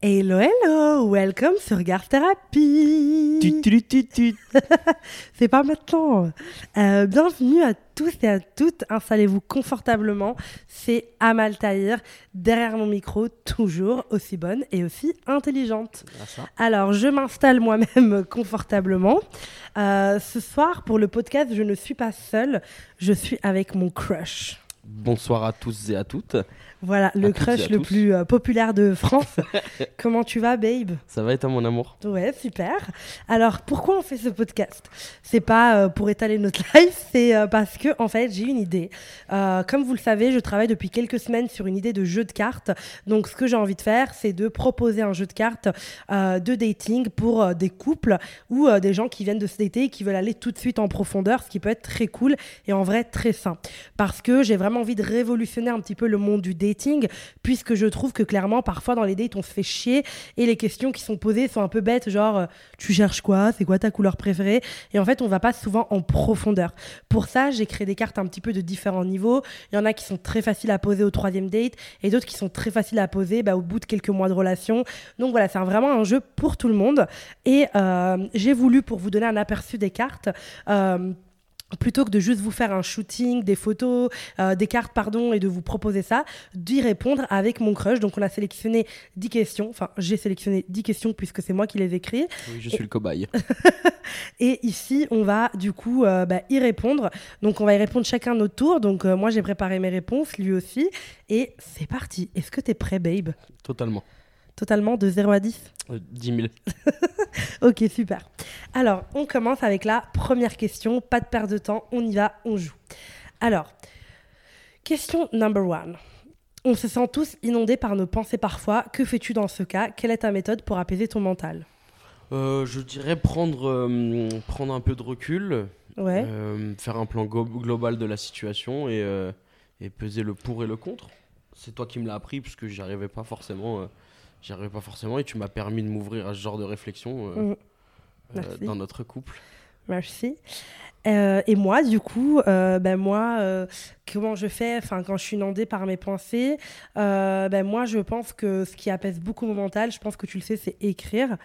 Hello, hello, welcome sur tut, tut. C'est pas maintenant. Euh, bienvenue à tous et à toutes. Installez-vous confortablement. C'est Amal Tahir, derrière mon micro, toujours aussi bonne et aussi intelligente. Ah. Alors, je m'installe moi-même confortablement. Euh, ce soir, pour le podcast, je ne suis pas seule. Je suis avec mon crush. Bonsoir à tous et à toutes. Voilà, le et crush le tous. plus euh, populaire de France. Comment tu vas, babe? Ça va être à mon amour? Ouais, super. Alors, pourquoi on fait ce podcast? C'est pas euh, pour étaler notre life, c'est euh, parce que, en fait, j'ai une idée. Comme vous le savez, je travaille depuis quelques semaines sur une idée de jeu de cartes. Donc, ce que j'ai envie de faire, c'est de proposer un jeu de cartes de dating pour des couples ou des gens qui viennent de se dater et qui veulent aller tout de suite en profondeur, ce qui peut être très cool et en vrai très sain. Parce que j'ai vraiment envie de révolutionner un petit peu le monde du dating, puisque je trouve que clairement, parfois dans les dates, on se fait chier et les questions qui sont posées sont un peu bêtes, genre euh, tu cherches quoi, c'est quoi ta couleur préférée, et en fait, on va pas souvent en profondeur. Pour ça, j'ai créé des cartes un petit peu de différents niveaux. Il y en a qui sont très faciles à poser au troisième date et d'autres qui sont très faciles à poser bah, au bout de quelques mois de relation. Donc voilà, c'est vraiment un jeu pour tout le monde. Et euh, j'ai voulu, pour vous donner un aperçu des cartes, euh, plutôt que de juste vous faire un shooting, des photos, euh, des cartes, pardon, et de vous proposer ça, d'y répondre avec mon crush. Donc on a sélectionné 10 questions, enfin j'ai sélectionné 10 questions puisque c'est moi qui les ai écrites. Oui, je suis le cobaye. Et ici, on va du coup euh, bah, y répondre. Donc on va y répondre chacun notre tour. Donc euh, moi j'ai préparé mes réponses, lui aussi. Et c'est parti. Est-ce que t'es prêt, babe? Totalement. Totalement de 0 à 10 Euh, 10 000. Ok, super. Alors, on commence avec la première question. Pas de perte de temps, on y va, on joue. Alors, question number one. On se sent tous inondés par nos pensées parfois. Que fais-tu dans ce cas? Quelle est ta méthode pour apaiser ton mental? Euh, je dirais prendre, euh, prendre un peu de recul, Ouais. euh, faire un plan global de la situation et, et peser le pour et le contre. C'est toi qui me l'as appris parce que j'y arrivais pas forcément. J'y arrivais pas forcément et tu m'as permis de m'ouvrir à ce genre de réflexion euh, Mm. euh, dans notre couple. Merci. Euh, et moi, du coup, euh, ben moi, euh, comment je fais Enfin, quand je suis inondée par mes pensées, ben moi, je pense que ce qui apaise beaucoup mon mental, je pense que tu le sais, c'est écrire.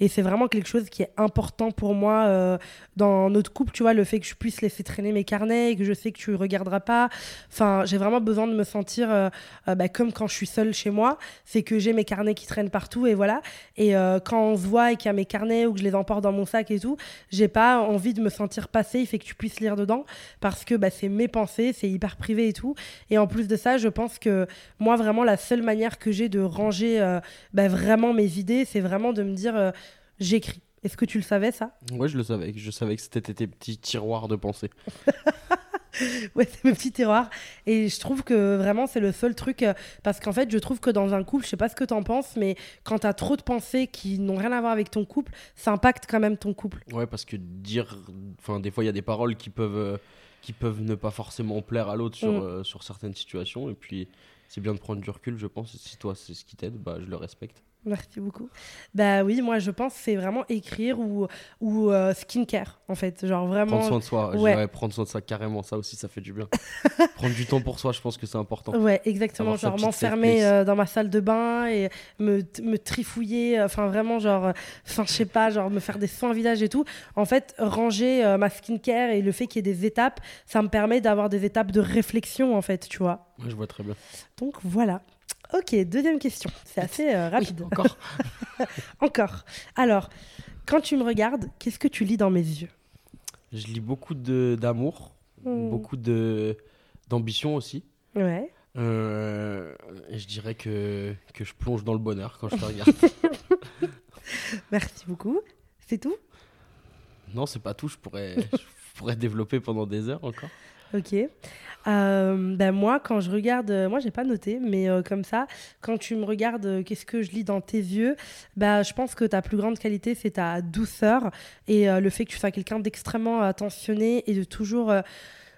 Et c'est vraiment quelque chose qui est important pour moi dans notre couple, tu vois, le fait que je puisse laisser traîner mes carnets et que je sais que tu regarderas pas. Enfin, j'ai vraiment besoin de me sentir ben, comme quand je suis seule chez moi. C'est que j'ai mes carnets qui traînent partout et voilà. Et quand on se voit et qu'il y a mes carnets ou que je les emporte dans mon sac et tout, j'ai pas envie de me sentir Il fait que tu puisses lire dedans parce que bah, c'est mes pensées, c'est hyper privé et tout. Et en plus de ça, je pense que moi, vraiment, la seule manière que j'ai de ranger euh, bah, vraiment mes idées, c'est vraiment de me dire euh, j'écris. Est-ce que tu le savais ça? Ouais, je le savais. Je savais que c'était tes petits tiroirs de pensée. Ouais, c'est mes petits tiroirs. Et je trouve que vraiment, c'est le seul truc. euh, parce qu'en fait, je trouve que dans un couple, je sais pas ce que t'en penses, mais quand t'as trop de pensées qui n'ont rien à voir avec ton couple, ça impacte quand même ton couple. Ouais, parce que dire. Enfin, des fois, il y a des paroles qui peuvent, euh, qui peuvent ne pas forcément plaire à l'autre sur, Mm. euh, sur certaines situations. Et puis, c'est bien de prendre du recul, je pense. Et si toi, c'est ce qui t'aide, bah, je le respecte. Merci beaucoup. Bah oui, moi je pense que c'est vraiment écrire ou, ou euh, skincare en fait. Genre vraiment. Prendre soin de soi. je ouais. dirais prendre soin de soi, carrément. Ça aussi, ça fait du bien. prendre du temps pour soi, je pense que c'est important. Ouais, exactement. Avoir Genre m'enfermer euh, dans ma salle de bain et me, me trifouiller. Enfin, vraiment, genre. euh, Enfin, je sais pas, genre me faire des soins visage et tout. En fait, ranger euh, ma skincare et le fait qu'il y ait des étapes, ça me permet d'avoir des étapes de réflexion en fait, tu vois. Ouais, je vois très bien. Donc voilà. Ok, deuxième question. C'est assez euh, rapide. Oui, encore. Encore. Alors, quand tu me regardes, qu'est-ce que tu lis dans mes yeux? Je lis beaucoup d'amour, Hmm. beaucoup de d'ambition aussi. Ouais. Euh, je dirais que, que je plonge dans le bonheur quand je te regarde. Merci beaucoup. C'est tout? Non, c'est pas tout. Je pourrais, je pourrais développer pendant des heures encore. Ok. Euh, ben moi, quand je regarde, euh, moi j'ai pas noté, mais euh, comme ça, quand tu me regardes, qu'est-ce que je lis dans tes yeux Bah, je pense que ta plus grande qualité, c'est ta douceur et le fait que tu sois quelqu'un d'extrêmement attentionné et de toujours.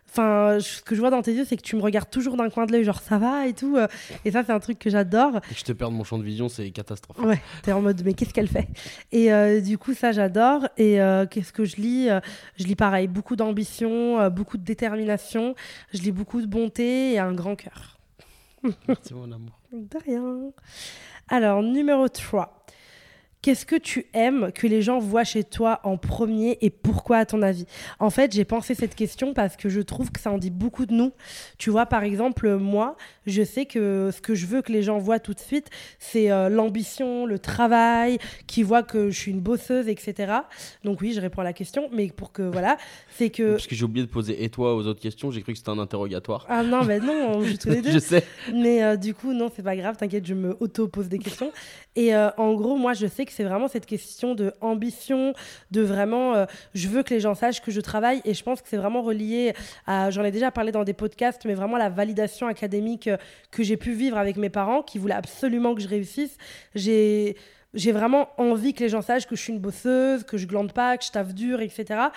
Enfin, ce que je vois dans tes yeux, c'est que tu me regardes toujours d'un coin de l'œil, genre ça va et tout. euh, et ça, c'est un truc que j'adore. Et que je te perde mon champ de vision, c'est catastrophique. Ouais, t'es en mode, mais qu'est-ce qu'elle fait? Et euh, du coup, ça, j'adore. Et euh, qu'est-ce que je lis? Je lis pareil, beaucoup d'ambition, beaucoup de détermination. Je lis beaucoup de bonté et un grand cœur. Merci mon amour. De rien. Alors, numéro 3. Qu'est-ce que tu aimes que les gens voient chez toi en premier et pourquoi à ton avis? En fait, j'ai pensé cette question parce que je trouve que ça en dit beaucoup de nous. Tu vois, par exemple, moi, je sais que ce que je veux que les gens voient tout de suite, c'est euh, l'ambition, le travail, qu'ils voient que je suis une bosseuse, etc. Donc oui, je réponds à la question, mais pour que voilà, c'est que. Parce que j'ai oublié de poser et toi aux autres questions, j'ai cru que c'était un interrogatoire. Ah non, mais non, on joue tous les deux. je sais. Mais euh, du coup, non, c'est pas grave, t'inquiète, je me auto-pose des questions. Et euh, en gros, moi, je sais que c'est vraiment cette question de ambition, de vraiment, euh, je veux que les gens sachent que je travaille. Et je pense que c'est vraiment relié à, j'en ai déjà parlé dans des podcasts, mais vraiment la validation académique euh, que j'ai pu vivre avec mes parents, qui voulaient absolument que je réussisse. J'ai vraiment envie que les gens sachent que je suis une bosseuse, que je glande pas, que je taffe dur, etc.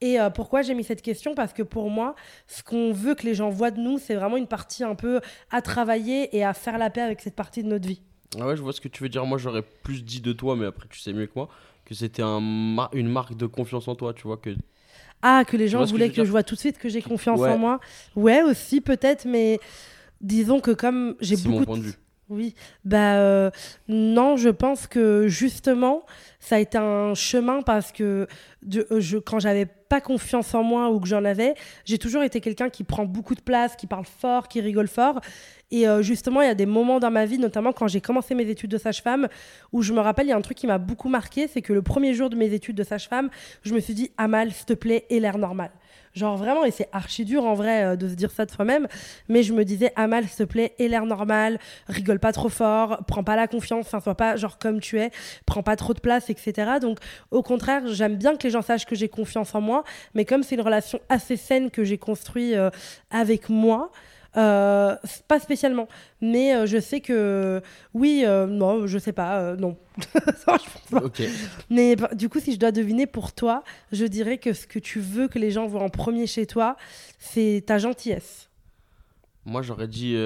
Et euh, pourquoi j'ai mis cette question? Parce que pour moi, ce qu'on veut que les gens voient de nous, c'est vraiment une partie un peu à travailler et à faire la paix avec cette partie de notre vie. Ah ouais, je vois ce que tu veux dire. Moi, j'aurais plus dit de toi, mais après, tu sais mieux que moi, que c'était un mar- une marque de confiance en toi, tu vois. que Ah, que les gens que voulaient que, je vois tout de suite que j'ai confiance Ouais. en moi. Ouais, aussi peut-être, mais disons que comme j'ai beaucoup mon de- point de vue. Oui, bah euh, non, je pense que justement, ça a été un chemin parce que de- euh, je, quand j'avais pas confiance en moi ou que j'en avais, j'ai toujours été quelqu'un qui prend beaucoup de place, qui parle fort, qui rigole fort. Et euh, justement, il y a des moments dans ma vie, notamment quand j'ai commencé mes études de sage-femme, où je me rappelle, il y a un truc qui m'a beaucoup marqué, c'est que le premier jour de mes études de sage-femme, je me suis dit, Amal, s'il te plaît, aie l'air normal. Genre vraiment, et c'est archi dur en vrai euh, de se dire ça de soi-même, mais je me disais, Amal, s'il te plaît, aie l'air normal, rigole pas trop fort, prends pas la confiance, enfin, sois pas genre comme tu es, prends pas trop de place, etc. Donc, au contraire, j'aime bien que les gens sachent que j'ai confiance en moi, mais comme c'est une relation assez saine que j'ai construite euh, avec moi, euh, pas spécialement. Mais euh, je sais que, oui, euh, non, je sais pas, non. Non, je pas. Mais bah, du coup, si je dois deviner pour toi, je dirais que ce que tu veux que les gens voient en premier chez toi, c'est ta gentillesse. Moi, j'aurais dit.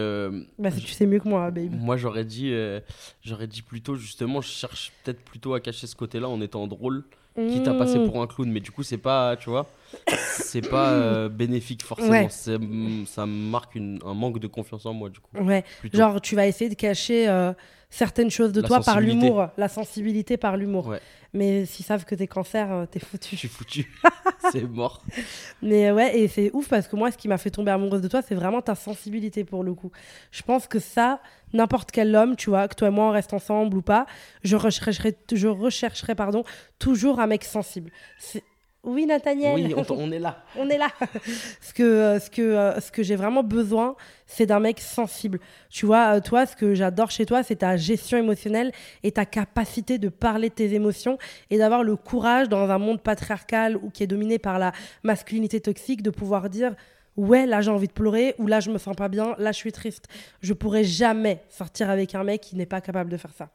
Bah, tu sais mieux que moi, baby. Moi, j'aurais dit, j'aurais dit plutôt, justement, je cherche peut-être plutôt à cacher ce côté-là en étant drôle, quitte à passer Mmh. pour un clown. Mais du coup, c'est pas, tu vois, c'est pas euh, bénéfique forcément. Ouais. Ça marque une- un manque de confiance en moi, du coup. Ouais, plutôt. genre tu vas essayer de cacher euh, certaines choses de La toi par l'humour, la sensibilité par l'humour. Ouais. Mais s'ils savent que t'es cancer, euh, t'es Je foutu. suis foutu. c'est mort. Mais ouais, et c'est ouf parce que moi, ce qui m'a fait tomber amoureuse de toi, c'est vraiment ta sensibilité pour le coup. Je pense que ça, n'importe quel homme, tu vois, que toi et moi on reste ensemble ou pas, je rechercherai, je rechercherai pardon, toujours un mec sensible. C'est- Oui, Nathaniel. Oui, on, est là. on est là. ce que, euh, ce que, euh, ce que j'ai vraiment besoin, c'est d'un mec sensible. Tu vois, euh, toi, ce que j'adore chez toi, c'est ta gestion émotionnelle et ta capacité de parler de tes émotions et d'avoir le courage dans un monde patriarcal ou qui est dominé par la masculinité toxique de pouvoir dire ouais là j'ai envie de pleurer ou là je me sens pas bien là je suis triste je pourrais jamais sortir avec un mec qui n'est pas capable de faire ça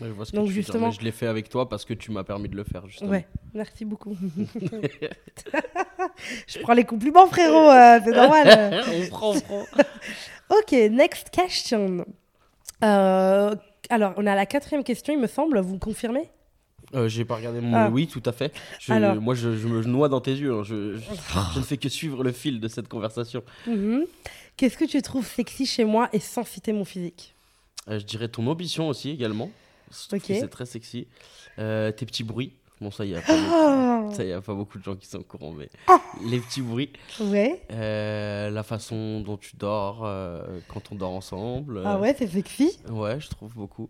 Je vois ce que Donc, tu dire, justement- mais je l'ai fait avec toi parce que tu m'as permis de le faire, justement. ouais merci beaucoup je prends les compliments frérot euh, c'est normal on prend, on prend. Ok, next question. Euh, alors, on a la quatrième question, il me semble. Vous confirmez? Euh, J'ai pas regardé mon. Ah. Oui, tout à fait. Je- Alors. Moi, je, je me noie dans tes yeux. hein. Je, je- je ne fais que suivre le fil de cette conversation. Mhm. Qu'est-ce que tu trouves sexy chez moi et sans citer mon physique? Euh, je dirais ton ambition aussi également. C'est très sexy. Euh, tes petits bruits. Bon, ça, il y a pas Oh beaucoup, ça, y a pas beaucoup de gens qui sont au courant, mais les petits bruits. Ouais. Euh, la façon dont tu dors euh, quand on dort ensemble. Ah ouais, c'est sexy. Ouais, je trouve beaucoup.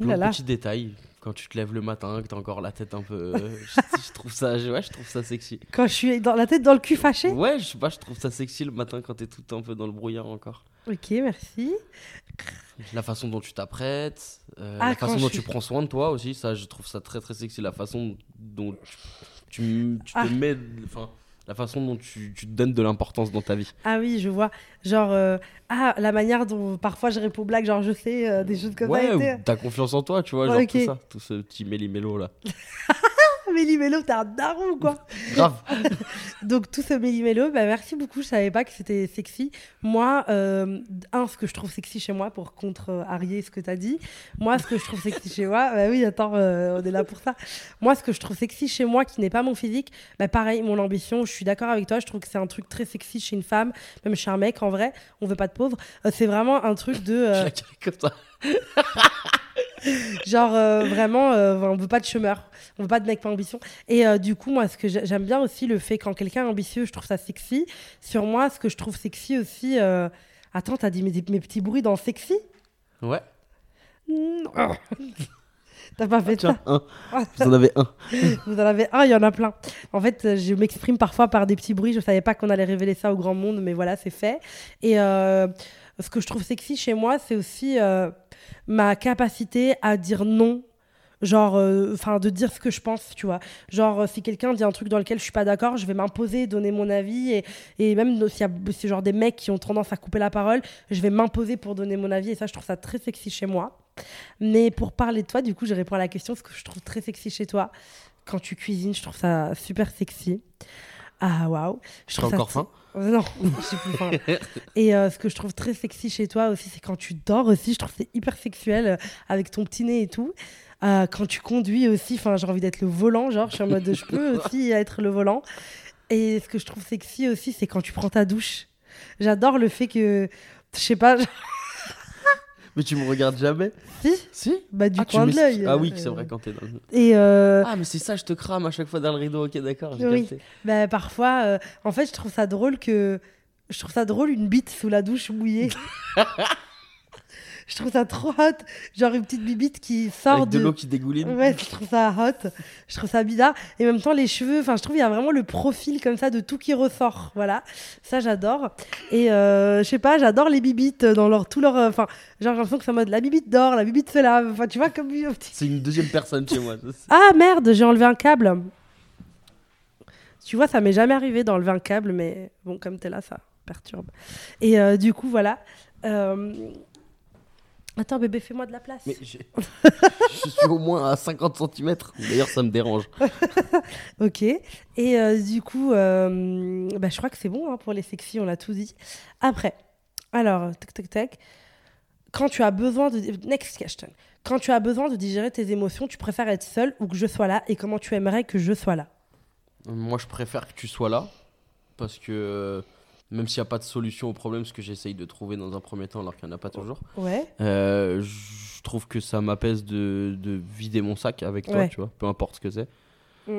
Plein de petits détails. Quand tu te lèves le matin, que t'as encore la tête un peu. je, je trouve ça, ouais, je trouve ça sexy. Quand je suis dans la tête dans le cul fâché. Ouais, je sais pas, je trouve ça sexy le matin quand t'es tout un peu dans le brouillard encore. Ok, merci. La façon dont tu t'apprêtes, euh, Ah, la façon dont suis- tu prends soin de toi aussi, ça je trouve ça très très sexy. La façon dont tu, tu, tu Ah. te mets. Enfin, la façon dont tu, tu te donnes de l'importance dans ta vie. Ah oui, je vois. Genre, euh, ah, la manière dont parfois je réponds blague, genre je sais, euh, des choses comme ouais, ça. ou et t'as confiance en toi, tu vois, Ouais, genre tout ça, tout ce petit méli-mélo là. Ah, Méli Mélo, t'es un daron, quoi. Grave. Donc tout ce méli-mélo, bah, merci beaucoup. Je savais pas que c'était sexy. Moi, euh, un, ce que je trouve sexy chez moi, pour contre-arier ce que t'as dit. Moi, ce que je trouve sexy chez moi, bah oui, attends, euh, on est là pour ça. Moi, ce que je trouve sexy chez moi, qui n'est pas mon physique, bah pareil, mon ambition. Je suis d'accord avec toi. Je trouve que c'est un truc très sexy chez une femme, même chez un mec. En vrai, on veut pas de pauvres. Euh, c'est vraiment un truc de. Je la. Genre, euh, vraiment, euh, on veut pas de chômeur, on veut pas de mec pas ambition. Et euh, du coup, moi, ce que j'ai- j'aime bien aussi, le fait quand quelqu'un est ambitieux, je trouve ça sexy. Sur moi, ce que je trouve sexy aussi. euh, Attends, t'as dit mes, mes petits bruits dans sexy? Ouais. Non. T'as pas fait Tiens, un. ça Vous en avez un. Vous en avez un, il y en a plein. En fait, je m'exprime parfois par des petits bruits. Je savais pas qu'on allait révéler ça au grand monde, mais voilà, c'est fait. Et ce que je trouve sexy chez moi, c'est aussi euh, ma capacité à dire non. Genre, euh, enfin, de dire ce que je pense, tu vois. Genre, euh, si quelqu'un dit un truc dans lequel je suis pas d'accord, je vais m'imposer, donner mon avis. Et, et même s'il y a c'est genre des mecs qui ont tendance à couper la parole, je vais m'imposer pour donner mon avis. Et ça, je trouve ça très sexy chez moi. Mais pour parler de toi, du coup, je réponds à la question ce que je trouve très sexy chez toi. Quand tu cuisines, je trouve ça super sexy. Ah, waouh. Je trouve ça encore faim? Non, je suis plus faim. Et euh, ce que je trouve très sexy chez toi aussi, c'est quand tu dors aussi. Je trouve que c'est hyper sexuel euh, avec ton petit nez et tout. Euh, quand tu conduis aussi, enfin, j'ai envie d'être le volant. Genre, je suis en mode, je peux aussi être le volant. Et ce que je trouve sexy aussi, c'est quand tu prends ta douche. J'adore le fait que, je sais pas, Mais tu me regardes jamais si, Si bah du ah, coin de l'œil. Ah oui, euh, c'est vrai quand t'es dans le... Et euh, Ah, mais c'est ça, je te crame à chaque fois dans le rideau. Ok, d'accord, Oui. capté. bah, parfois, euh, en fait, je trouve ça drôle que, je trouve ça drôle une bite sous la douche mouillée. je trouve ça trop hot, genre une petite bibite qui sort Avec de l'eau qui dégouline. Ouais, je trouve ça hot, je trouve ça bizarre. Et en même temps, les cheveux, enfin, je trouve il y a vraiment le profil comme ça de tout qui ressort. Voilà, ça j'adore. Et euh, je sais pas, j'adore les bibites dans leur tout leur, enfin, genre j'ai l'impression que c'est en mode la bibite dort, la bibite se lave. Enfin, tu vois comme. C'est une deuxième personne chez moi. Ah merde, j'ai enlevé un câble. Tu vois, ça m'est jamais arrivé d'enlever un câble, mais bon, comme t'es là, ça perturbe. Et euh, du coup, voilà. Euh, Attends, bébé, fais-moi de la place. Mais je suis au moins à 50 cm. D'ailleurs, ça me dérange. Ok. Et euh, du coup, euh, bah, je crois que c'est bon hein, pour les sexy, on l'a tout dit. Après, alors, tac, tac, tac. Quand tu as besoin de. Next question. Quand tu as besoin de digérer tes émotions, tu préfères être seul ou que je sois là? Et comment tu aimerais que je sois là? Moi, je préfère que tu sois là. Parce que même s'il n'y a pas de solution au problème, ce que j'essaye de trouver dans un premier temps, alors qu'il n'y en a pas toujours, Ouais. euh, je trouve que ça m'apaise de, de vider mon sac avec toi, Ouais. tu vois, peu importe ce que c'est. Mm.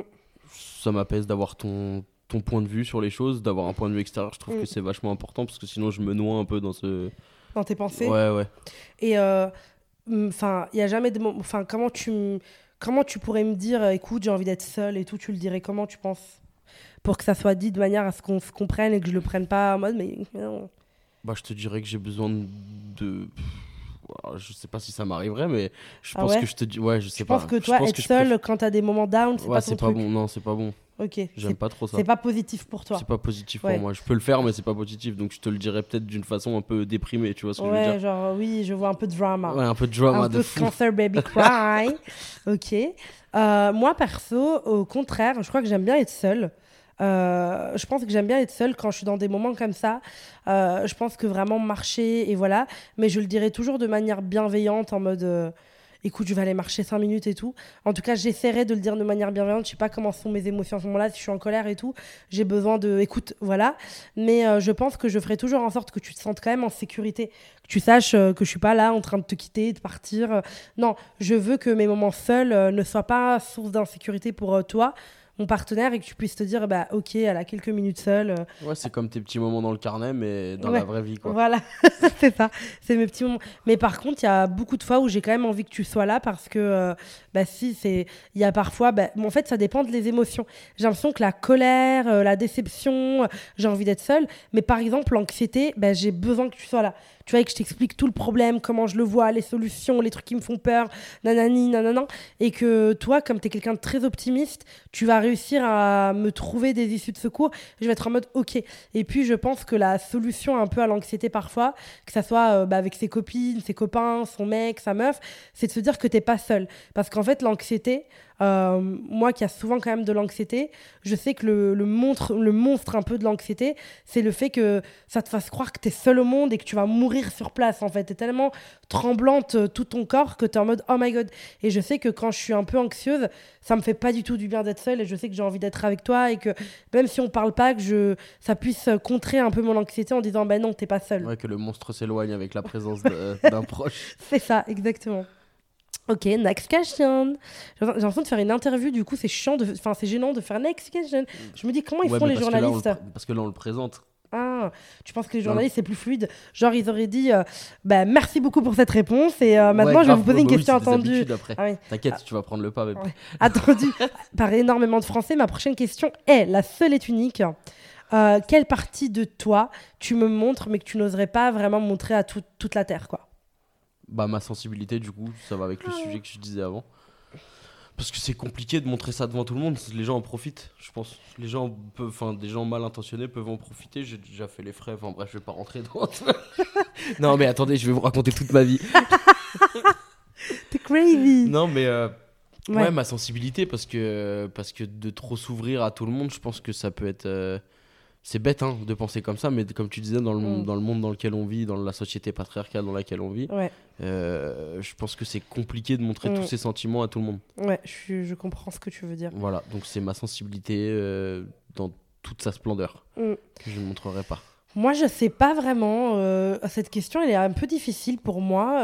Ça m'apaise d'avoir ton, ton point de vue sur les choses, d'avoir un point de vue extérieur. Je trouve Mm. que c'est vachement important parce que sinon, je me noie un peu dans ce. Dans tes pensées Ouais, ouais. Et euh, enfin, il y a jamais de. Enfin, comment tu comment tu pourrais me dire, euh, écoute, j'ai envie d'être seule et tout, tu le dirais comment tu penses? Pour que ça soit dit de manière à ce qu'on se comprenne et que je le prenne pas en mode mais non. Bah, je te dirais que j'ai besoin de. Je sais pas si ça m'arriverait, mais je Ah pense ouais que je te dis. Ouais, je sais Je pas. pense que Je toi, pense être que je seule préfère- quand t'as des moments down, c'est Ouais, pas ton pas truc. bon. Non, c'est pas bon. Ok. J'aime pas trop ça. c'est pas positif pour toi. C'est pas positif Ouais. pour moi. Je peux le faire, mais c'est pas positif. Donc je te le dirais peut-être d'une façon un peu déprimée, tu vois ce que je veux dire genre oui, je vois un peu de drama. Ouais, un peu de drama un de peu fou. cancer baby cry. ok. Euh, moi perso, au contraire, je crois que j'aime bien être seule. Euh, je pense que j'aime bien être seule quand je suis dans des moments comme ça. Euh, je pense que vraiment marcher et voilà. Mais je le dirais toujours de manière bienveillante, en mode euh, écoute, je vais aller marcher 5 minutes et tout. En tout cas, j'essaierai de le dire de manière bienveillante. Je sais pas comment sont mes émotions à ce moment-là, si je suis en colère et tout. J'ai besoin de écoute, voilà. Mais je pense que je ferai toujours en sorte que tu te sentes quand même en sécurité. Que tu saches que je suis pas là en train de te quitter, de partir. Non, je veux que mes moments seuls ne soient pas source d'insécurité pour toi, mon partenaire, et que tu puisses te dire, bah ok, elle a quelques minutes seule. euh, Ouais, c'est comme tes petits moments dans le carnet, mais dans Ouais. la vraie vie, quoi. voilà, c'est ça, c'est mes petits moments. Mais par contre, il y a beaucoup de fois où j'ai quand même envie que tu sois là parce que, euh, bah si, c'est, il y a parfois, bah, en fait, ça dépend des émotions. J'ai l'impression que la colère, euh, la déception, euh, j'ai envie d'être seule. Mais par exemple, l'anxiété, bah, j'ai besoin que tu sois là. Tu vois, que je t'explique tout le problème, comment je le vois, les solutions, les trucs qui me font peur, nanani, nanana. Et que toi, comme tu es quelqu'un de très optimiste, tu vas réussir à me trouver des issues de secours. Je vais être en mode OK. Et puis, je pense que la solution un peu à l'anxiété parfois, que ça soit euh, bah, avec ses copines, ses copains, son mec, sa meuf, c'est de se dire que t'es pas seul. Parce qu'en fait, l'anxiété, euh, moi qui a souvent quand même de l'anxiété, je sais que le, le, montre, le monstre un peu de l'anxiété, c'est le fait que ça te fasse croire que tu es seul au monde et que tu vas mourir sur place en fait. Tu es tellement tremblante euh, tout ton corps que tu es en mode oh my god. Et je sais que quand je suis un peu anxieuse, ça me fait pas du tout du bien d'être seule et je sais que j'ai envie d'être avec toi et que même si on parle pas, que je, ça puisse contrer un peu mon anxiété en disant ben non, t'es pas seule. Ouais, que le monstre s'éloigne avec la présence d'un proche. C'est ça, exactement. Ok, next question. J'ai l'impression de faire une interview, du coup, c'est chiant, de... enfin, c'est gênant de faire next question. Je me dis, comment ils font les journalistes Parce que là, on le présente. Ah, tu penses que les journalistes, c'est plus fluide? Genre, ils auraient dit euh, bah, merci beaucoup pour cette réponse et euh, maintenant, je vais vous poser une bah question attendue. Ah T'inquiète, tu vas prendre le pas. Ouais. Attendue par énormément de Français. Ma prochaine question est la seule est unique. Euh, quelle partie de toi tu me montres mais que tu n'oserais pas vraiment montrer à toute la Terre quoi? Bah, ma sensibilité, du coup, ça va avec le ah sujet que je disais avant. Parce que c'est compliqué de montrer ça devant tout le monde. Les gens en profitent, je pense. Les gens peuvent, enfin, des gens mal intentionnés peuvent en profiter. J'ai déjà fait les frais. Enfin bref, je vais pas rentrer dans. non, mais attendez, je vais vous raconter toute ma vie. T'es crazy. Non, mais euh, ouais. ma sensibilité parce que parce que de trop s'ouvrir à tout le monde, je pense que ça peut être. Euh, c'est bête hein, de penser comme ça, mais comme tu disais, dans le, monde, mm. dans le monde dans lequel on vit, dans la société patriarcale dans laquelle on vit, euh, je pense que c'est compliqué de montrer tous mm. ces sentiments à tout le monde. Ouais, je, je, comprends ce que tu veux dire. Voilà, donc c'est ma sensibilité euh, dans toute sa splendeur mm. que je ne montrerai pas. Moi, je sais pas vraiment. Euh, cette question, elle est un peu difficile pour moi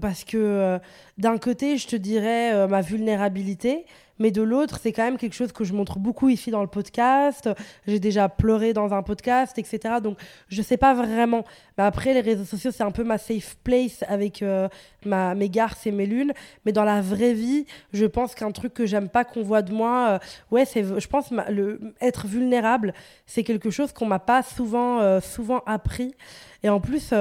parce que d'un côté, je te dirais ma vulnérabilité, mais de l'autre, c'est quand même quelque chose que je montre beaucoup ici dans le podcast. J'ai déjà pleuré dans un podcast, etc. Donc, je sais pas vraiment. Mais après, les réseaux sociaux, c'est un peu ma safe place avec euh, ma, mes garces et mes lunes. Mais dans la vraie vie, je pense qu'un truc que j'aime pas qu'on voit de moi, euh, ouais, c'est, je pense, être vulnérable, c'est quelque chose qu'on m'a pas souvent, euh, souvent appris. Et en plus,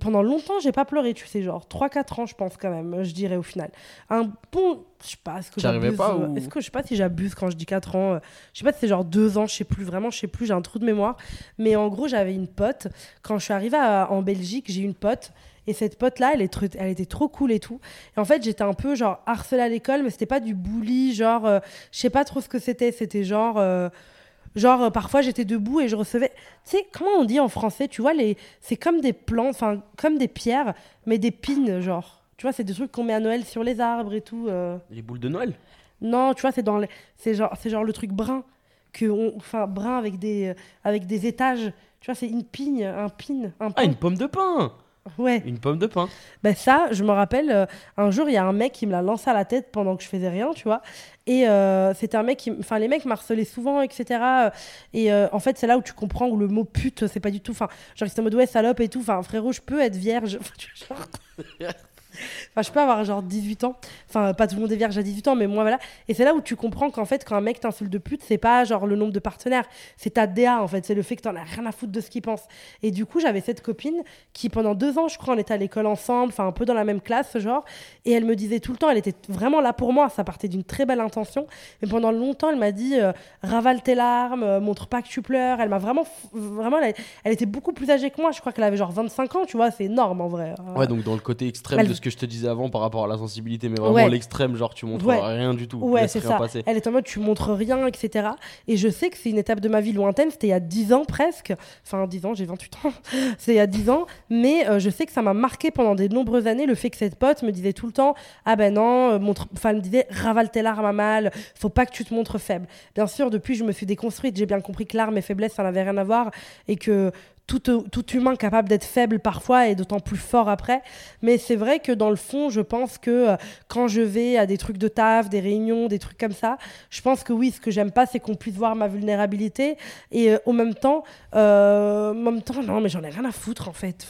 pendant longtemps, j'ai pas pleuré, tu sais, genre 3-4 ans, je pense quand même, je dirais au final. Un bon, je sais pas, est-ce que j'abuse pas euh, Est-ce que je sais pas si j'abuse quand je dis 4 ans euh, Je sais pas si c'est genre 2 ans, je sais plus, vraiment, je sais plus, j'ai un trou de mémoire. Mais en gros, j'avais une pote. Quand je suis arrivée en Belgique, j'ai une pote. Et cette pote-là, elle, elle était trop cool et tout. Et en fait, j'étais un peu genre harcelée à l'école, mais c'était pas du bully, genre, euh, je sais pas trop ce que c'était. C'était genre. Genre, euh, parfois, j'étais debout et je recevais. Tu sais, comment on dit en français Tu vois, les... c'est comme des plants, enfin, comme des pierres, mais des pines, genre. Tu vois, c'est des trucs qu'on met à Noël sur les arbres et tout. Euh. Les boules de Noël? Non, tu vois, c'est dans les... c'est genre, c'est genre le truc brun que on... enfin brun avec des avec des étages. Tu vois, c'est une pigne, un pin, un Ah, une pomme de pain. Ouais. Une pomme de pain. Ben ça, je me rappelle, euh, un jour, il y a un mec qui me l'a lancé à la tête pendant que je faisais rien, tu vois. Et euh, c'était un mec qui. Enfin, les mecs m'harcelaient souvent, etc. Et euh, en fait, c'est là où tu comprends où le mot pute, c'est pas du tout. Enfin, genre, c'était en mode ouais, salope et tout. Enfin, frérot, je peux être vierge. Genre... Enfin, je peux avoir genre 18 ans. Enfin, pas tout le monde est vierge à 18 ans, mais moi, voilà. Et c'est là où tu comprends qu'en fait, quand un mec t'insulte de pute, c'est pas genre le nombre de partenaires, c'est ta DA, en fait. C'est le fait que t'en as rien à foutre de ce qu'il pense. Et du coup, j'avais cette copine qui, pendant deux ans, je crois, on était à l'école ensemble, enfin, un peu dans la même classe, genre. Et elle me disait tout le temps, elle était vraiment là pour moi. Ça partait d'une très belle intention. Mais pendant longtemps, elle m'a dit, euh, ravale tes larmes, euh, montre pas que tu pleures. Elle m'a vraiment, vraiment, elle, était beaucoup plus âgée que moi. Je crois qu'elle avait genre 25 ans, tu vois. C'est énorme, en vrai. Ouais, donc dans le côté extrême de ce que je te disais avant par rapport à la sensibilité, mais vraiment l'extrême, genre tu montres rien du tout. Ouais, c'est ça. Elle est en mode tu montres rien, etc. Et je sais que c'est une étape de ma vie lointaine, c'était il y a 10 ans presque. Enfin, 10 ans, j'ai 28 ans. c'est il y a 10 ans. Mais euh, je sais que ça m'a marqué pendant des nombreuses années le fait que cette pote me disait tout le temps Ah ben non, euh, montre... enfin, elle me disait ravale tes larmes à mal, faut pas que tu te montres faible. Bien sûr, depuis, je me suis déconstruite, j'ai bien compris que larmes et faiblesse, ça n'avait rien à voir et que tout, tout, humain capable d'être faible parfois et d'autant plus fort après. Mais c'est vrai que dans le fond, je pense que euh, quand je vais à des trucs de taf, des réunions, des trucs comme ça, je pense que oui, ce que j'aime pas, c'est qu'on puisse voir ma vulnérabilité. Et euh, au même temps, euh, en même temps, non, mais j'en ai rien à foutre en fait.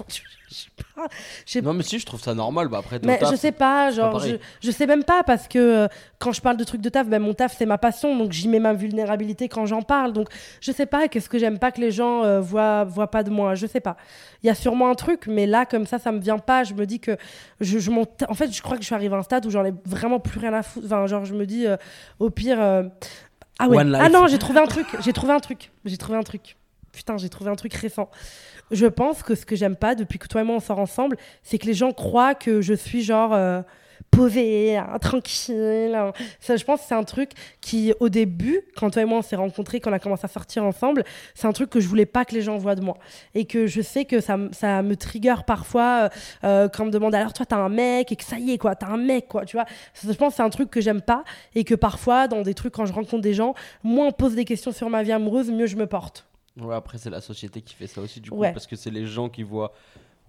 sais pas, non, mais si, je trouve ça normal. Bah, après, mais je sais pas, genre, je, je, sais même pas parce que euh, quand je parle de trucs de taf, ben, mon taf, c'est ma passion, donc j'y mets ma vulnérabilité quand j'en parle. Donc, je sais pas, qu'est-ce que j'aime pas que les gens euh, voient, voient pas de moi, je sais pas. Il y a sûrement un truc, mais là, comme ça, ça me vient pas. Je me dis que je, je en fait, je crois que je suis arrivée à un stade où j'en ai vraiment plus rien à foutre. Enfin, genre, je me dis, euh, au pire. Ah ouais. Ah non, j'ai trouvé un truc. J'ai trouvé un truc. J'ai trouvé un truc. Putain, j'ai trouvé un truc récent. Je pense que ce que j'aime pas depuis que toi et moi on sort ensemble, c'est que les gens croient que je suis genre. Euh, posé, hein, tranquille. hein. Ça, je pense que c'est un truc qui, au début, quand toi et moi on s'est rencontrés, quand on a commencé à sortir ensemble, c'est un truc que je voulais pas que les gens voient de moi. Et que je sais que ça, ça me trigger parfois euh, euh, quand on me demande alors toi t'as un mec et que ça y est quoi, t'as un mec quoi, tu vois. Ça, je pense que c'est un truc que j'aime pas et que parfois dans des trucs quand je rencontre des gens, moins on pose des questions sur ma vie amoureuse, mieux je me porte. Ouais, après, c'est la société qui fait ça aussi, du coup, Ouais. parce que c'est les gens qui voient.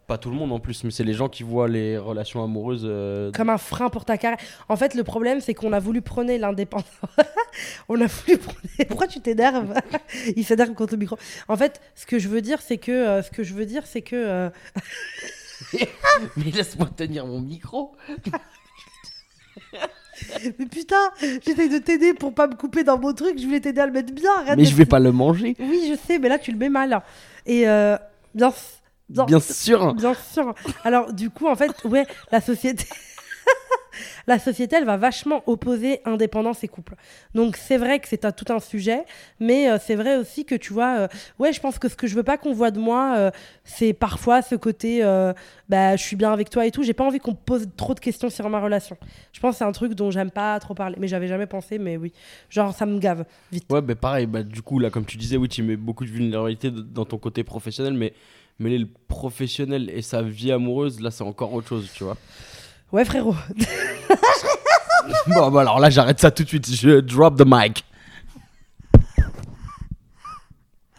Pas tout le monde en plus, mais c'est les gens qui voient les relations amoureuses. euh, comme un frein pour ta carrière. En fait, le problème, c'est qu'on a voulu prôner l'indépendance. on a voulu prôner. Pourquoi tu t'énerves? Il s'énerve contre le micro. En fait, ce que je veux dire, c'est que euh, ce que je veux dire, c'est que euh, Mais laisse-moi tenir mon micro. Mais putain, j'essaye de t'aider pour pas me couper dans mon truc. Je voulais t'aider à le mettre bien. Arrête Mais je vais pas le manger. Oui, je sais, mais là tu le mets mal. Et euh, bien, bien, Bien sûr. Bien sûr. Alors, du coup, en fait, ouais, la société. La société, elle va vachement opposer indépendance et couple. Donc, c'est vrai que c'est tout un sujet, mais euh, c'est vrai aussi que tu vois, euh, ouais, je pense que ce que je veux pas qu'on voit de moi, euh, c'est parfois ce côté, bah, je suis bien avec toi et tout. J'ai pas envie qu'on me pose trop de questions sur ma relation. Je pense que c'est un truc dont j'aime pas trop parler, mais j'avais jamais pensé, mais oui, genre ça me gave vite. Ouais, bah pareil, bah, du coup, là, comme tu disais, oui, tu mets beaucoup de vulnérabilité dans ton côté professionnel, mais mêler le professionnel et sa vie amoureuse, là, c'est encore autre chose, tu vois. Ouais, frérot. bon, bah alors là, j'arrête ça tout de suite. Je drop the mic.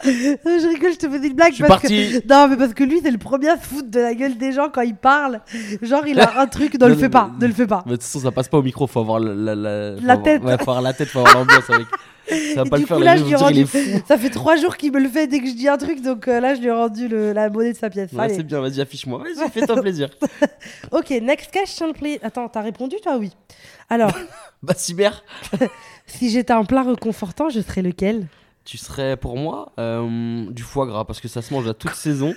je rigole, je te faisais une blague Je suis parce parti. que non, mais parce que lui, c'est le premier à se foutre de la gueule des gens quand il parle. Genre, il a un truc, ne le fais pas, ne le fais pas. Mais de toute façon, ça passe pas au micro, faut avoir la, la, la, faut avoir- tête. Ouais, faut avoir la tête, faut avoir l'ambiance avec. Ça va pas le faire, coup, là, je lui rendu-. Ça fait trois jours qu'il me le fait dès que je dis un truc, donc euh, là, je lui ai rendu le- la monnaie de sa pièce. Ouais, c'est bien, vas-y, affiche-moi. Vas-y, fais-toi plaisir. Ok, next question, please. Attends, t'as répondu, toi Oui? Alors, Bah, Cyber, si j'étais un plat réconfortant, je serais lequel? Tu serais pour moi euh, du foie gras parce que ça se mange à toute saison.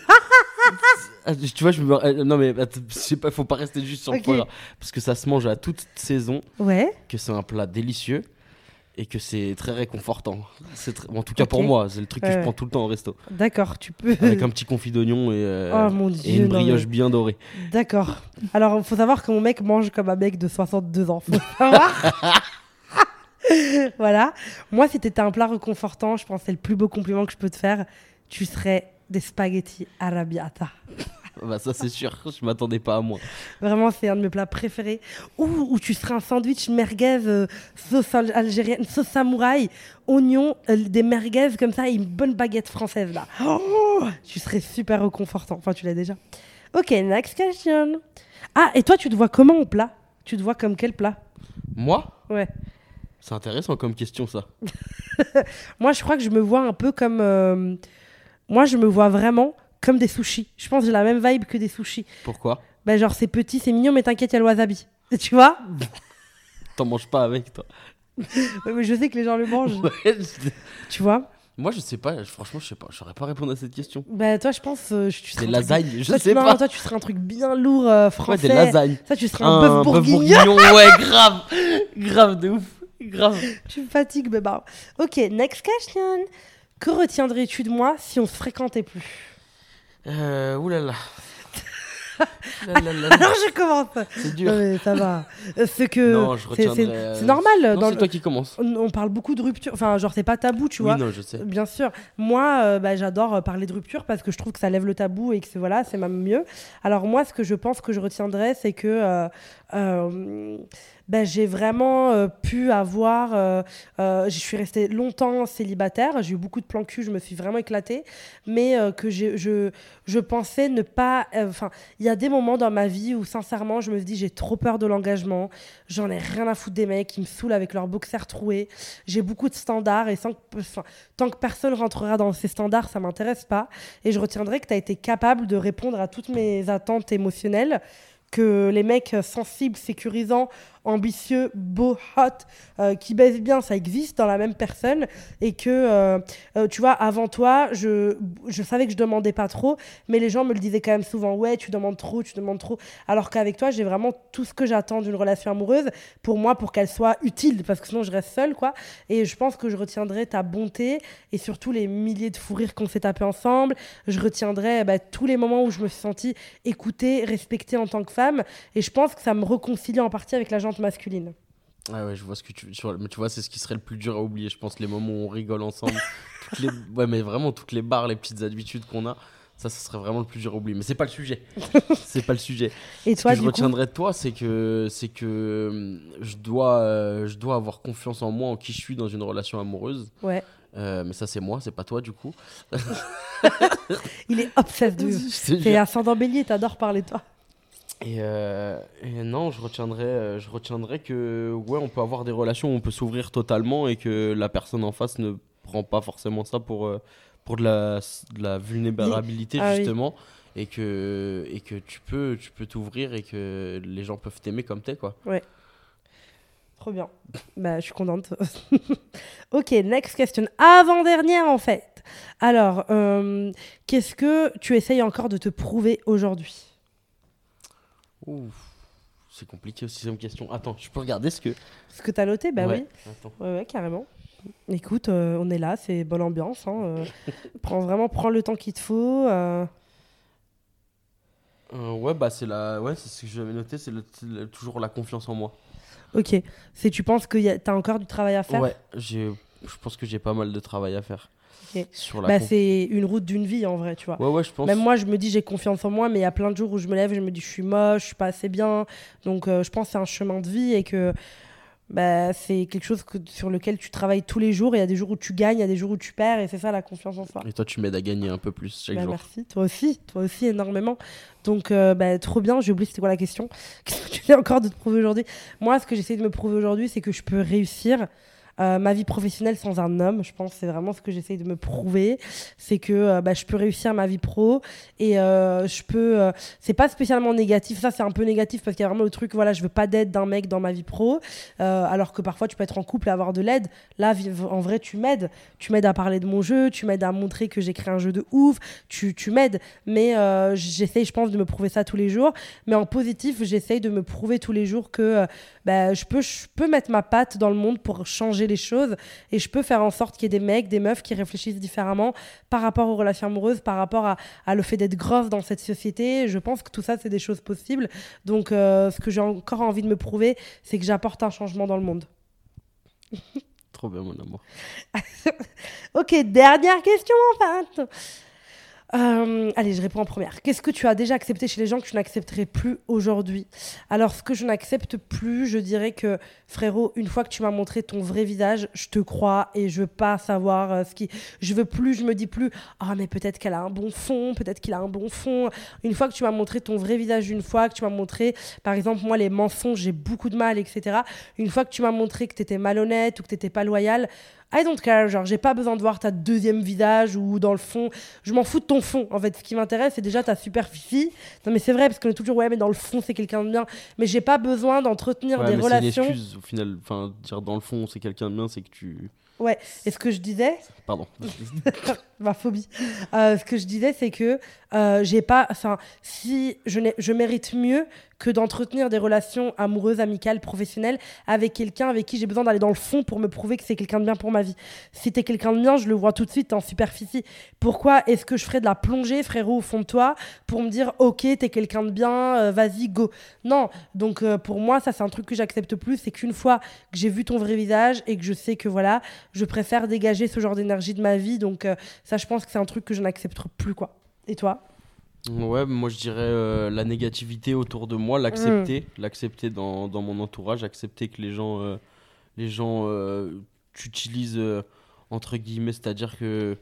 Tu vois, je me. euh, Non, mais je sais pas, faut pas rester juste sur le foie gras. Parce que ça se mange à toute saison, Ouais. que c'est un plat délicieux et que c'est très réconfortant. C'est En tout cas pour moi, c'est le truc que je prends tout le temps au resto. D'accord, tu peux. Avec un petit confit d'oignon et, euh, Oh et une non, brioche mais- bien dorée. D'accord. Alors, il faut savoir que mon mec mange comme un mec de 62 ans. Faut savoir. voilà. Moi, si t'étais un plat réconfortant, je pense que c'est le plus beau compliment que je peux te faire. Tu serais des spaghettis arrabbiata. Bah, ça, c'est sûr, je m'attendais pas à moi. Vraiment, c'est un de mes plats préférés. Ou, ou tu serais un sandwich merguez, euh, sauce al- algérienne, sauce samouraï, oignon, euh, des merguez comme ça et une bonne baguette française là. Oh, tu serais super réconfortant. Enfin, tu l'as déjà. Ok, next question. Ah, et toi, tu te vois comment au plat? Tu te vois comme quel plat? Moi? Ouais. C'est intéressant comme question, ça. Moi, je crois que je me vois un peu comme. euh, Moi, je me vois vraiment comme des sushis. Je pense que j'ai la même vibe que des sushis. Pourquoi? Ben, genre, c'est petit, c'est mignon, mais t'inquiète, il y a le wasabi. Tu vois? T'en manges pas avec, toi Ouais, mais Je sais que les gens le mangent. Ouais, je- Tu vois? Moi, je sais pas, franchement, je sais pas, je saurais pas répondre à cette question. Ben, toi, je pense. euh, tu serais Des un truc- lasagnes, je Toi, tu- sais non, pas. toi, tu serais un truc bien lourd euh, Ouais, français. des lasagnes. Ça, tu serais un, bœuf bourguignon. ouais, grave, grave de ouf, grave. tu me fatigues, bébé. Ok, next question. Que retiendrais-tu de moi si on se fréquentait plus Euh, oulala. Là, là, là, là. Alors, je commence. C'est dur. Non, mais ça va. Euh, Ce que. Non, je c'est- retiendrai. c'est euh, c'est normal. Non, dans c'est le- toi qui commence. on, on parle beaucoup de rupture. Enfin, genre, c'est pas tabou, tu vois. Oui, non, je sais. Bien sûr. Moi, euh, bah, j'adore euh, parler de rupture parce que je trouve que ça lève le tabou et que c'est voilà, c'est même mieux. Alors moi, ce que je pense que je retiendrai, c'est que euh, euh, bah, j'ai vraiment euh, pu avoir. euh, euh, je suis restée longtemps célibataire. J'ai eu beaucoup de plans cul. Je me suis vraiment éclatée, mais que je je pensais ne pas. Enfin, il y a des moments dans ma vie où sincèrement, je me dis j'ai trop peur de l'engagement. J'en ai rien à foutre des mecs qui me saoulent avec leurs boxers troués. J'ai beaucoup de standards et sans que, tant que personne rentrera dans ces standards, ça m'intéresse pas. Et je retiendrai que tu as été capable de répondre à toutes mes attentes émotionnelles, que les mecs sensibles, sécurisants, ambitieux, beau, hot, euh, qui baise bien, ça existe dans la même personne. Et que, euh, euh, tu vois, avant toi, je, je savais que je demandais pas trop, mais les gens me le disaient quand même souvent Ouais, tu demandes trop, tu demandes trop. Alors qu'avec toi, j'ai vraiment tout ce que j'attends d'une relation amoureuse pour moi, pour qu'elle soit utile, parce que sinon je reste seule, quoi. Et je pense que je retiendrai ta bonté et surtout les milliers de fous rires qu'on s'est tapés ensemble. Je retiendrai bah, tous les moments où je me suis sentie écoutée, respectée en tant que femme. Et je pense que ça me réconcilie en partie avec la masculine. Ah ouais, je vois ce que tu Mais tu vois, c'est ce qui serait le plus dur à oublier, je pense, les moments où on rigole ensemble. les... Ouais, mais vraiment, toutes les barres, les petites habitudes qu'on a. Ça, ça serait vraiment le plus dur à oublier. Mais c'est pas le sujet. c'est pas le sujet. Et toi, Ce que je retiendrai de toi, c'est que, c'est que hum, je, dois, euh, je dois avoir confiance en moi, en qui je suis dans une relation amoureuse. Ouais. Euh, mais ça, c'est moi, c'est pas toi, du coup. Il est obsédé. C'est ascendant bélier, t'adores parler de Euh, et, non, je retiendrai, euh, je retiendrai que ouais, on peut avoir des relations, où on peut s'ouvrir totalement et que la personne en face ne prend pas forcément ça pour, euh, pour de la, de la vulnérabilité ah justement et que et que tu peux tu peux t'ouvrir et que les gens peuvent t'aimer comme t'es quoi. Ouais. Trop bien. bah, je suis contente. ok, next question. Avant-dernière en fait. Alors, qu'est-ce que tu essayes encore de te prouver aujourd'hui? C'est compliqué aussi comme question. Attends, je peux regarder ce que. Ce que tu as noté Bah oui. Ouais, ouais, carrément. Écoute, euh, on est là, c'est bonne ambiance. Hein, euh. prends vraiment, prends le temps qu'il te faut. Euh. ouais, bah c'est la, ouais, c'est ce que j'avais noté, c'est toujours la confiance en moi. Ok. C'est, tu penses que tu as encore du travail à faire? Ouais, je pense que j'ai pas mal de travail à faire. Bah, c'est une route d'une vie en vrai, tu vois. Ouais, ouais, je pense. Même moi, je me dis j'ai confiance en moi, mais il y a plein de jours où je me lève, je me dis je suis moche, je suis pas assez bien. Donc euh, je pense que c'est un chemin de vie et que bah, c'est quelque chose que, sur lequel tu travailles tous les jours. Il y a des jours où tu gagnes, il y a des jours où tu perds, et c'est ça la confiance en soi. Et toi, tu m'aides à gagner un peu plus chaque bah, jour. Merci, toi aussi, toi aussi énormément. Donc, euh, bah, trop bien. J'ai oublié c'était quoi la question? Qu'est-ce que tu viens encore de te prouver aujourd'hui? Moi, ce que j'essaie de me prouver aujourd'hui, c'est que je peux réussir euh, ma vie professionnelle sans un homme. Je pense c'est vraiment ce que j'essaye de me prouver. C'est que euh, bah, je peux réussir ma vie pro et euh, je peux. c'est pas spécialement négatif. Ça, c'est un peu négatif parce qu'il y a vraiment le truc, voilà, je veux pas d'aide d'un mec dans ma vie pro. alors que parfois, tu peux être en couple et avoir de l'aide. Là, en vrai, tu m'aides. Tu m'aides à parler de mon jeu. Tu m'aides à montrer que j'ai créé un jeu de ouf. Tu, m'aides. Mais j'essaye, je pense, de me prouver ça tous les jours. Mais en positif, j'essaye de me prouver tous les jours que bah, je, peux, je peux mettre ma patte dans le monde pour changer les choses et je peux faire en sorte qu'il y ait des mecs, des meufs qui réfléchissent différemment par rapport aux relations amoureuses, par rapport à, à le fait d'être grosse dans cette société. Je pense que tout ça, c'est des choses possibles. Donc, euh, ce que j'ai encore envie de me prouver, c'est que j'apporte un changement dans le monde. Trop bien, mon amour. ok, dernière question en fait. Euh, allez, je réponds en première. Qu'est-ce que tu as déjà accepté chez les gens que tu n'accepterais plus aujourd'hui? Alors, ce que je n'accepte plus, je dirais que, frérot, une fois que tu m'as montré ton vrai visage, je te crois et je veux pas savoir euh, ce qui. Je veux plus, je me dis plus, ah, mais peut-être qu'elle a un bon fond, peut-être qu'il a un bon fond. Une fois que tu m'as montré ton vrai visage, une fois que tu m'as montré, par exemple, moi, les mensonges, j'ai beaucoup de mal, etc. Une fois que tu m'as montré que tu étais malhonnête ou que tu n'étais pas loyal, I don't care, genre j'ai pas besoin de voir ta deuxième visage ou dans le fond, je m'en fous de ton fond. En fait, ce qui m'intéresse, c'est déjà ta superficie. Non mais c'est vrai parce qu'on est toujours ouais, mais dans le fond, c'est quelqu'un de bien. Mais j'ai pas besoin d'entretenir des relations. C'est une excuse au final, enfin dire dans le fond, c'est quelqu'un de bien, c'est que tu Ouais, et ce que je disais. Pardon. Ma phobie. Euh, ce que je disais, c'est que euh, j'ai pas. Enfin, si je, je mérite mieux que d'entretenir des relations amoureuses, amicales, professionnelles avec quelqu'un avec qui j'ai besoin d'aller dans le fond pour me prouver que c'est quelqu'un de bien pour ma vie. Si t'es quelqu'un de bien, je le vois tout de suite en superficie. Pourquoi est-ce que je ferais de la plongée, frérot, au fond de toi, pour me dire, ok, t'es quelqu'un de bien, euh, vas-y, go. Non. Donc, euh, pour moi, ça, c'est un truc que j'accepte plus. C'est qu'une fois que j'ai vu ton vrai visage et que je sais que, voilà, je préfère dégager ce genre d'énergie de ma vie. Donc, euh, ça, je pense que c'est un truc que je n'accepte plus, quoi. Et toi? Ouais, moi je dirais euh, la négativité autour de moi, l'accepter, mm. l'accepter dans, dans, mon entourage, accepter que les gens, euh, les gens euh, t'utilisent entre guillemets, c'est-à-dire que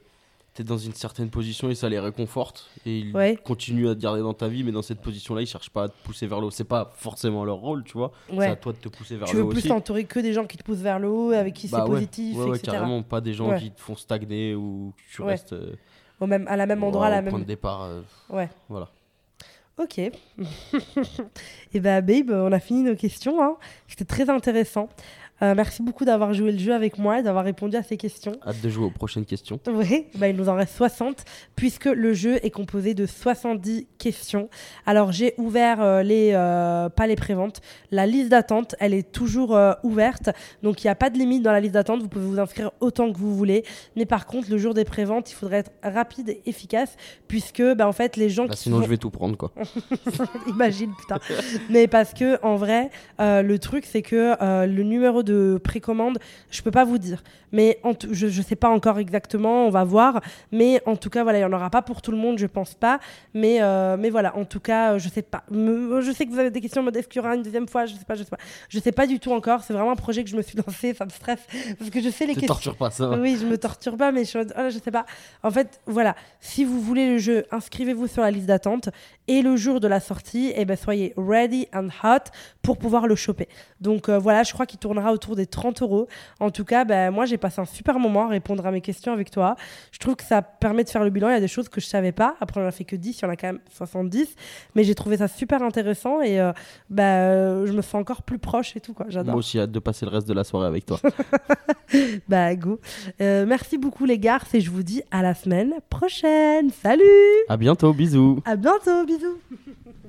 tu es dans une certaine position et ça les réconforte et ils continuent à te garder dans ta vie, mais dans cette position-là, ils cherchent pas à te pousser vers le haut. C'est pas forcément leur rôle, tu vois. C'est à toi de te pousser vers le haut. Tu veux plus t'entourer que des gens qui te poussent vers le haut, avec qui bah c'est positif, ouais, carrément, pas des gens qui te font stagner ou que tu restes au même, à la même endroit, à la même. point de départ. Euh, ouais. Voilà. Ok. Et bah, babe, on a fini nos questions. Hein. C'était très intéressant. Euh, merci beaucoup d'avoir joué le jeu avec moi et d'avoir répondu à ces questions. Hâte de jouer aux prochaines questions. Oui, bah, il nous en reste 60 puisque le jeu est composé de 70 questions. Alors j'ai ouvert euh, les euh, pas les préventes, la liste d'attente, elle est toujours ouverte, donc il n'y a pas de limite dans la liste d'attente. Vous pouvez vous inscrire autant que vous voulez, mais par contre le jour des préventes, il faudrait être rapide et efficace puisque bah, en fait les gens bah, qui sinon je vais tout prendre quoi. Imagine putain. mais parce que en vrai, le truc c'est que le numéro de de précommande, je peux pas vous dire. Mais en je ne sais pas encore exactement, on va voir. Mais en tout cas, voilà, il n'y en aura pas pour tout le monde, je pense pas. Mais, euh, mais voilà, en tout cas, je sais pas. je sais que vous avez des questions en mode est-ce qu'il y aura une deuxième fois Je sais pas, je sais pas. Je sais pas du tout encore. C'est vraiment un projet que je me suis lancé, ça me stresse. Parce que je sais les questions. torture pas ça. Oui, je me torture pas, mais je, oh, je sais pas. En fait, voilà, si vous voulez le jeu, inscrivez-vous sur la liste d'attente. Et le jour de la sortie, eh ben, soyez ready and hot pour pouvoir le choper. Donc euh, voilà, je crois qu'il tournera autour des 30 euros. En tout cas, ben, moi, j'ai passé un super moment à répondre à mes questions avec toi. Je trouve que ça permet de faire le bilan. Il y a des choses que je savais pas. Après, on a fait que 10, il y en a quand même 70. Mais j'ai trouvé ça super intéressant et euh, bah, je me sens encore plus proche et tout. Quoi. J'adore. Moi aussi, hâte de passer le reste de la soirée avec toi. bah, go. Euh, merci beaucoup, les gars. Et je vous dis à la semaine prochaine. Salut À bientôt. Bisous À bientôt. Bisous